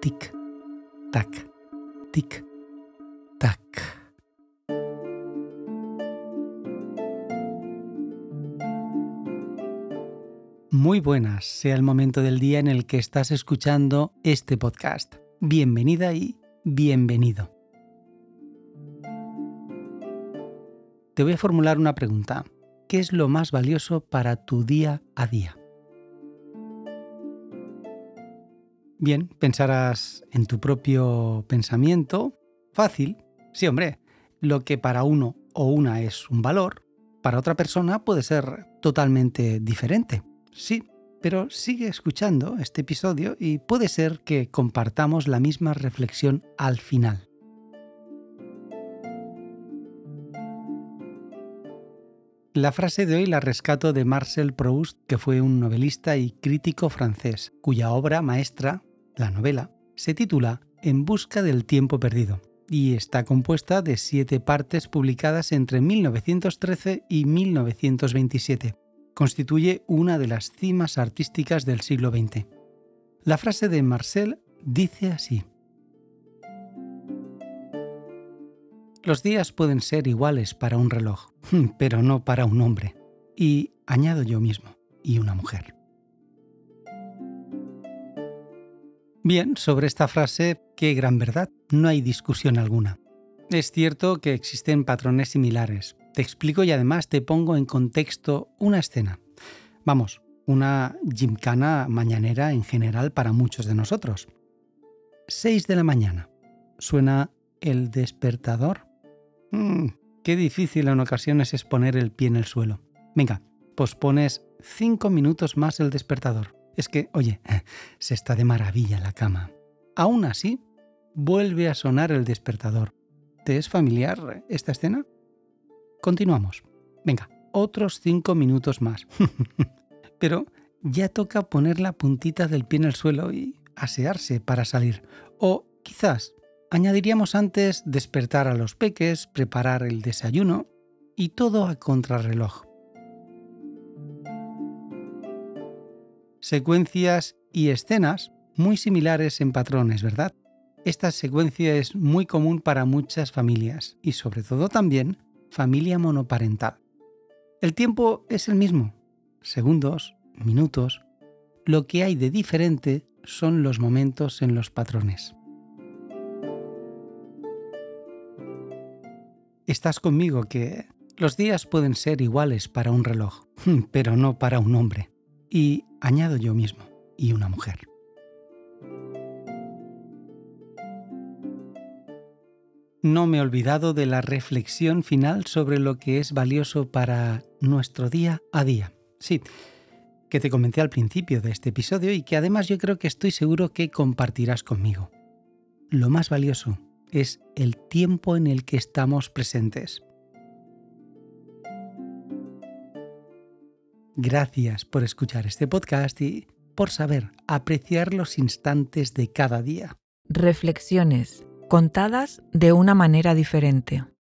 tic, tac, tic, tac. Muy buenas, sea el momento del día en el que estás escuchando este podcast. Bienvenida y bienvenido. Te voy a formular una pregunta. ¿Qué es lo más valioso para tu día a día? Bien, pensarás en tu propio pensamiento. Fácil. Sí, hombre, lo que para uno o una es un valor, para otra persona puede ser totalmente diferente. Sí, pero sigue escuchando este episodio y puede ser que compartamos la misma reflexión al final. La frase de hoy la rescato de Marcel Proust, que fue un novelista y crítico francés, cuya obra maestra la novela se titula En busca del tiempo perdido y está compuesta de siete partes publicadas entre 1913 y 1927. Constituye una de las cimas artísticas del siglo XX. La frase de Marcel dice así. Los días pueden ser iguales para un reloj, pero no para un hombre. Y añado yo mismo, y una mujer. Bien, sobre esta frase, qué gran verdad, no hay discusión alguna. Es cierto que existen patrones similares. Te explico y además te pongo en contexto una escena. Vamos, una gimcana mañanera en general para muchos de nosotros. 6 de la mañana. ¿Suena el despertador? Mm, qué difícil en ocasiones es poner el pie en el suelo. Venga, pospones 5 minutos más el despertador. Es que, oye, se está de maravilla la cama. Aún así, vuelve a sonar el despertador. ¿Te es familiar esta escena? Continuamos. Venga, otros cinco minutos más. Pero ya toca poner la puntita del pie en el suelo y asearse para salir. O quizás añadiríamos antes despertar a los peques, preparar el desayuno y todo a contrarreloj. Secuencias y escenas muy similares en patrones, ¿verdad? Esta secuencia es muy común para muchas familias y sobre todo también familia monoparental. El tiempo es el mismo, segundos, minutos. Lo que hay de diferente son los momentos en los patrones. Estás conmigo que los días pueden ser iguales para un reloj, pero no para un hombre. Y añado yo mismo, y una mujer. No me he olvidado de la reflexión final sobre lo que es valioso para nuestro día a día. Sí, que te comenté al principio de este episodio y que además yo creo que estoy seguro que compartirás conmigo. Lo más valioso es el tiempo en el que estamos presentes. Gracias por escuchar este podcast y por saber apreciar los instantes de cada día. Reflexiones contadas de una manera diferente.